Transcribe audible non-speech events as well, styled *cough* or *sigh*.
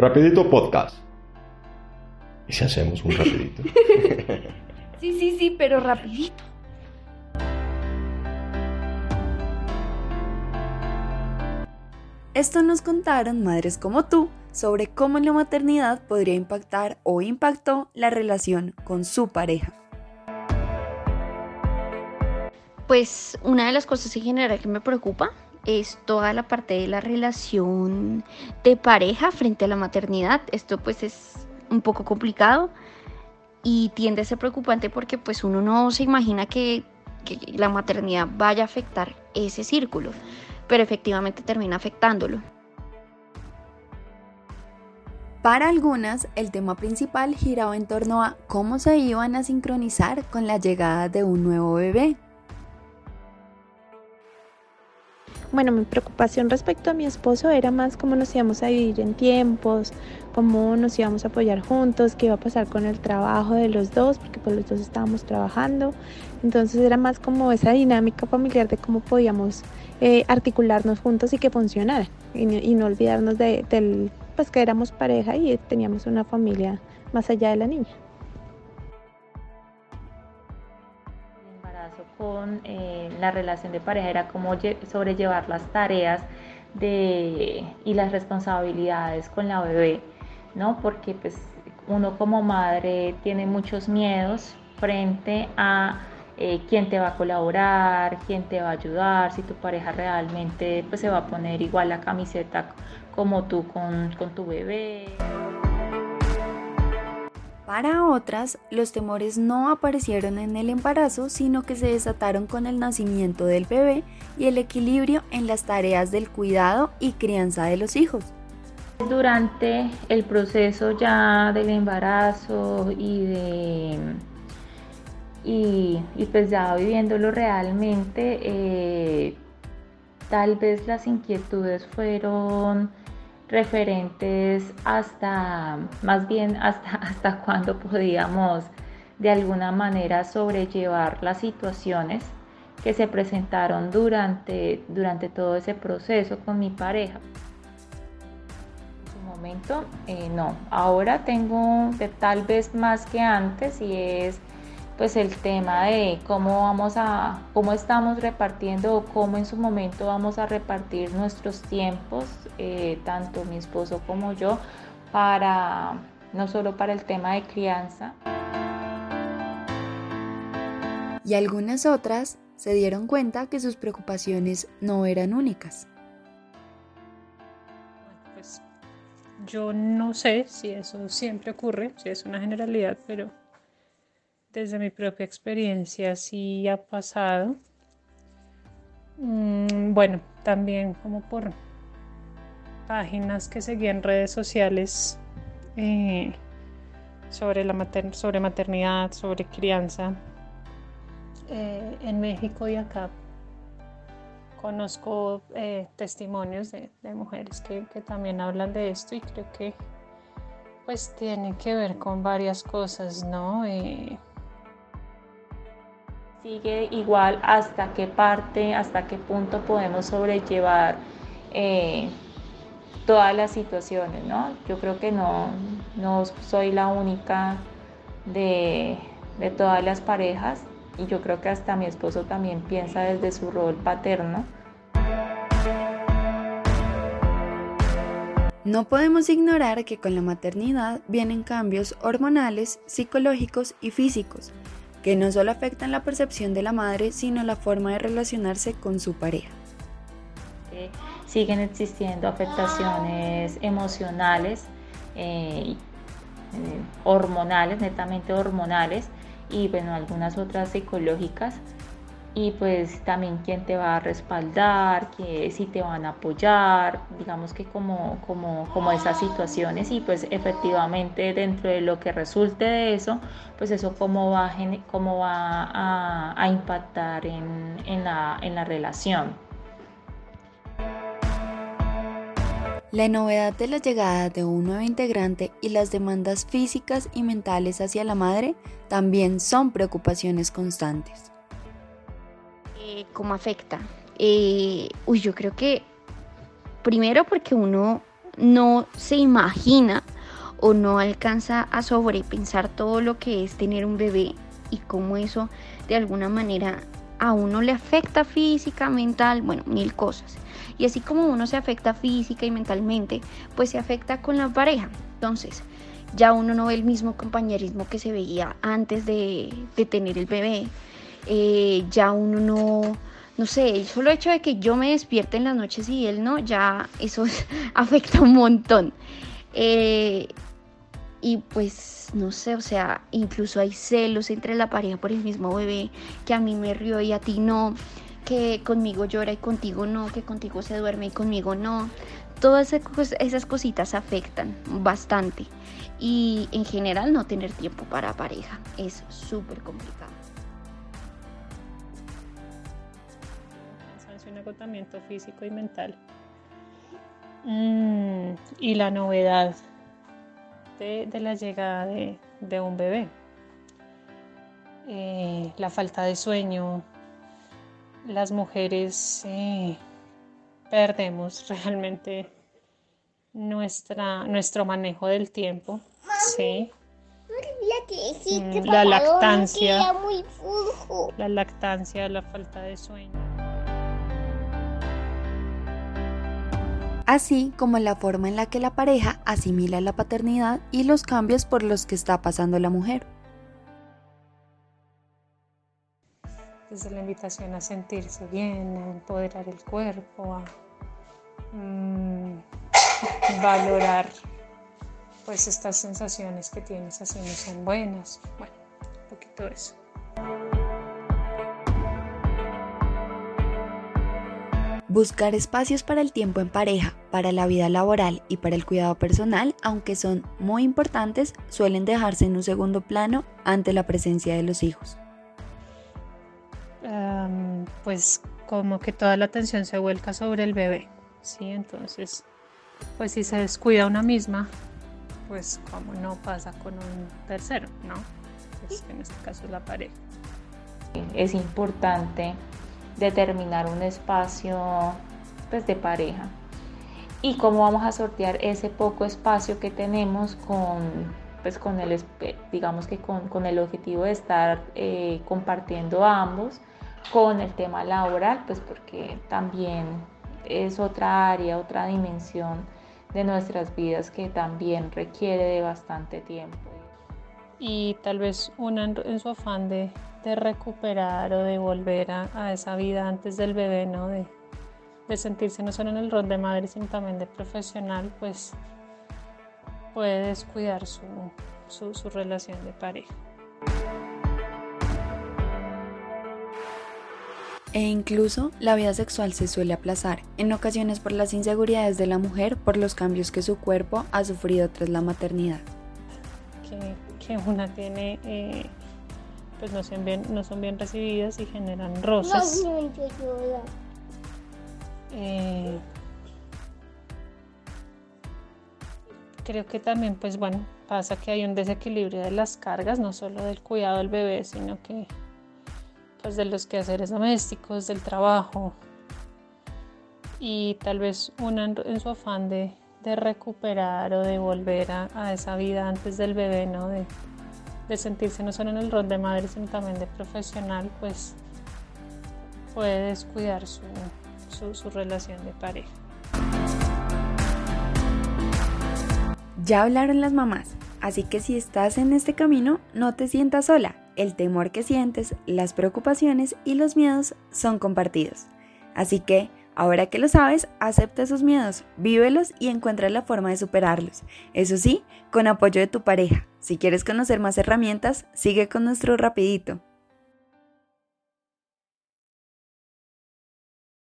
Rapidito Podcast. ¿Y si hacemos un rapidito? *laughs* sí, sí, sí, pero rapidito. Esto nos contaron madres como tú sobre cómo la maternidad podría impactar o impactó la relación con su pareja. Pues una de las cosas en general que me preocupa es toda la parte de la relación de pareja frente a la maternidad. Esto pues es un poco complicado y tiende a ser preocupante porque pues uno no se imagina que, que la maternidad vaya a afectar ese círculo pero efectivamente termina afectándolo. Para algunas, el tema principal giraba en torno a cómo se iban a sincronizar con la llegada de un nuevo bebé. Bueno, mi preocupación respecto a mi esposo era más cómo nos íbamos a vivir en tiempos, cómo nos íbamos a apoyar juntos, qué iba a pasar con el trabajo de los dos, porque pues los dos estábamos trabajando. Entonces era más como esa dinámica familiar de cómo podíamos eh, articularnos juntos y que funcionara. Y, no olvidarnos de, del, pues que éramos pareja y teníamos una familia más allá de la niña. Con eh, la relación de pareja era cómo sobrellevar las tareas de, y las responsabilidades con la bebé, ¿no? Porque pues uno como madre tiene muchos miedos frente a eh, quién te va a colaborar, quién te va a ayudar, si tu pareja realmente pues se va a poner igual la camiseta como tú con, con tu bebé. Para otras, los temores no aparecieron en el embarazo, sino que se desataron con el nacimiento del bebé y el equilibrio en las tareas del cuidado y crianza de los hijos. Durante el proceso ya del embarazo y de y, pues ya viviéndolo realmente, eh, tal vez las inquietudes fueron referentes hasta, más bien hasta, *laughs* hasta cuando podíamos de alguna manera sobrellevar las situaciones que se presentaron durante, durante todo ese proceso con mi pareja. En su momento, eh, no. Ahora tengo tal vez más que antes y es pues el tema de cómo vamos a, cómo estamos repartiendo o cómo en su momento vamos a repartir nuestros tiempos, eh, tanto mi esposo como yo, para no solo para el tema de crianza. Y algunas otras se dieron cuenta que sus preocupaciones no eran únicas. Pues yo no sé si eso siempre ocurre, si es una generalidad, pero desde mi propia experiencia sí ha pasado. Mm, bueno, también como por páginas que seguían redes sociales eh, sobre, la sobre maternidad, sobre crianza eh, en México y acá. Conozco eh, testimonios de, mujeres que, que, también hablan de esto y creo que pues tiene que ver con varias cosas, ¿no? Sigue igual hasta qué parte, hasta qué punto podemos sobrellevar eh, todas las situaciones, ¿no? Yo creo que no, no soy la única de, de todas las parejas y yo creo que hasta mi esposo también piensa desde su rol paterno. No podemos ignorar que con la maternidad vienen cambios hormonales, psicológicos y físicos que no solo afectan la percepción de la madre, sino la forma de relacionarse con su pareja. Siguen existiendo afectaciones emocionales, eh, eh, hormonales, netamente hormonales, y bueno, algunas otras psicológicas y pues también quién te va a respaldar, que si te van a apoyar, digamos que como, como, como esas situaciones y pues efectivamente dentro de lo que resulte de eso, pues eso cómo va, cómo va a, a impactar en, en, la, en la relación. La novedad de la llegada de un nuevo integrante y las demandas físicas y mentales hacia la madre también son preocupaciones constantes. ¿Cómo afecta? Eh, uy, yo creo que primero porque uno no se imagina o no alcanza a sobrepensar todo lo que es tener un bebé y cómo eso de alguna manera a uno le afecta física, mental, bueno, mil cosas. Y así como uno se afecta física y mentalmente, pues se afecta con la pareja. Entonces, ya uno no ve el mismo compañerismo que se veía antes de, tener el bebé. Eh, ya uno no, no sé, el solo hecho de que yo me despierte en las noches y él no, ya eso *laughs* afecta un montón. Eh, y pues no sé, o sea, incluso hay celos entre la pareja por el mismo bebé, que a mí me río y a ti no, que conmigo llora y contigo no, que contigo se duerme y conmigo no. Todas esas cositas afectan bastante y en general no tener tiempo para pareja es súper complicado. Un agotamiento físico y mental. Mm, y la novedad de, la llegada de, un bebé. Eh, la falta de sueño, las mujeres eh, perdemos *laughs* realmente nuestra, nuestro manejo del tiempo. Sí. Mm, la lactancia. La lactancia, la falta de sueño. Así como la forma en la que la pareja asimila la paternidad y los cambios por los que está pasando la mujer. Desde la invitación a sentirse bien, a empoderar el cuerpo, a mm, *laughs* valorar pues estas sensaciones que tienes así no son buenas. Bueno, un poquito eso. Buscar espacios para el tiempo en pareja, para la vida laboral y para el cuidado personal, aunque son muy importantes, suelen dejarse en un segundo plano ante la presencia de los hijos. pues como que toda la atención se vuelca sobre el bebé, ¿sí? Entonces, pues si se descuida una misma, pues como no pasa con un tercero, ¿no? Pues en este caso es la pareja. Es importante determinar un espacio pues, de pareja. Y cómo vamos a sortear ese poco espacio que tenemos con pues con el digamos que con, el objetivo de estar eh, compartiendo ambos con el tema laboral pues porque también es otra área otra dimensión de nuestras vidas que también requiere de bastante tiempo. Y tal vez una en su afán de de recuperar o de volver a, esa vida antes del bebé, ¿no? De, sentirse no solo en el rol de madre, sino también de profesional, pues puede descuidar su, su relación de pareja. E incluso la vida sexual se suele aplazar, en ocasiones por las inseguridades de la mujer por los cambios que su cuerpo ha sufrido tras la maternidad. Que, una tiene eh, pues no son bien, no son bien recibidas y generan rosas. Eh, creo que también, pues bueno, pasa que hay un desequilibrio de las cargas, no solo del cuidado del bebé, sino que pues de los quehaceres domésticos, del trabajo. Y tal vez una en, su afán de, recuperar o de volver a, a, esa vida antes del bebé, ¿no? De, de sentirse no solo en el rol de madre, sino también de profesional, pues puede descuidar su, su, relación de pareja. Ya hablaron las mamás, así que si estás en este camino, no te sientas sola. El temor que sientes, las preocupaciones y los miedos son compartidos. Así que, ahora que lo sabes, acepta esos miedos, vívelos y encuentra la forma de superarlos. Eso sí, con apoyo de tu pareja. Si quieres conocer más herramientas, sigue con nuestro rapidito.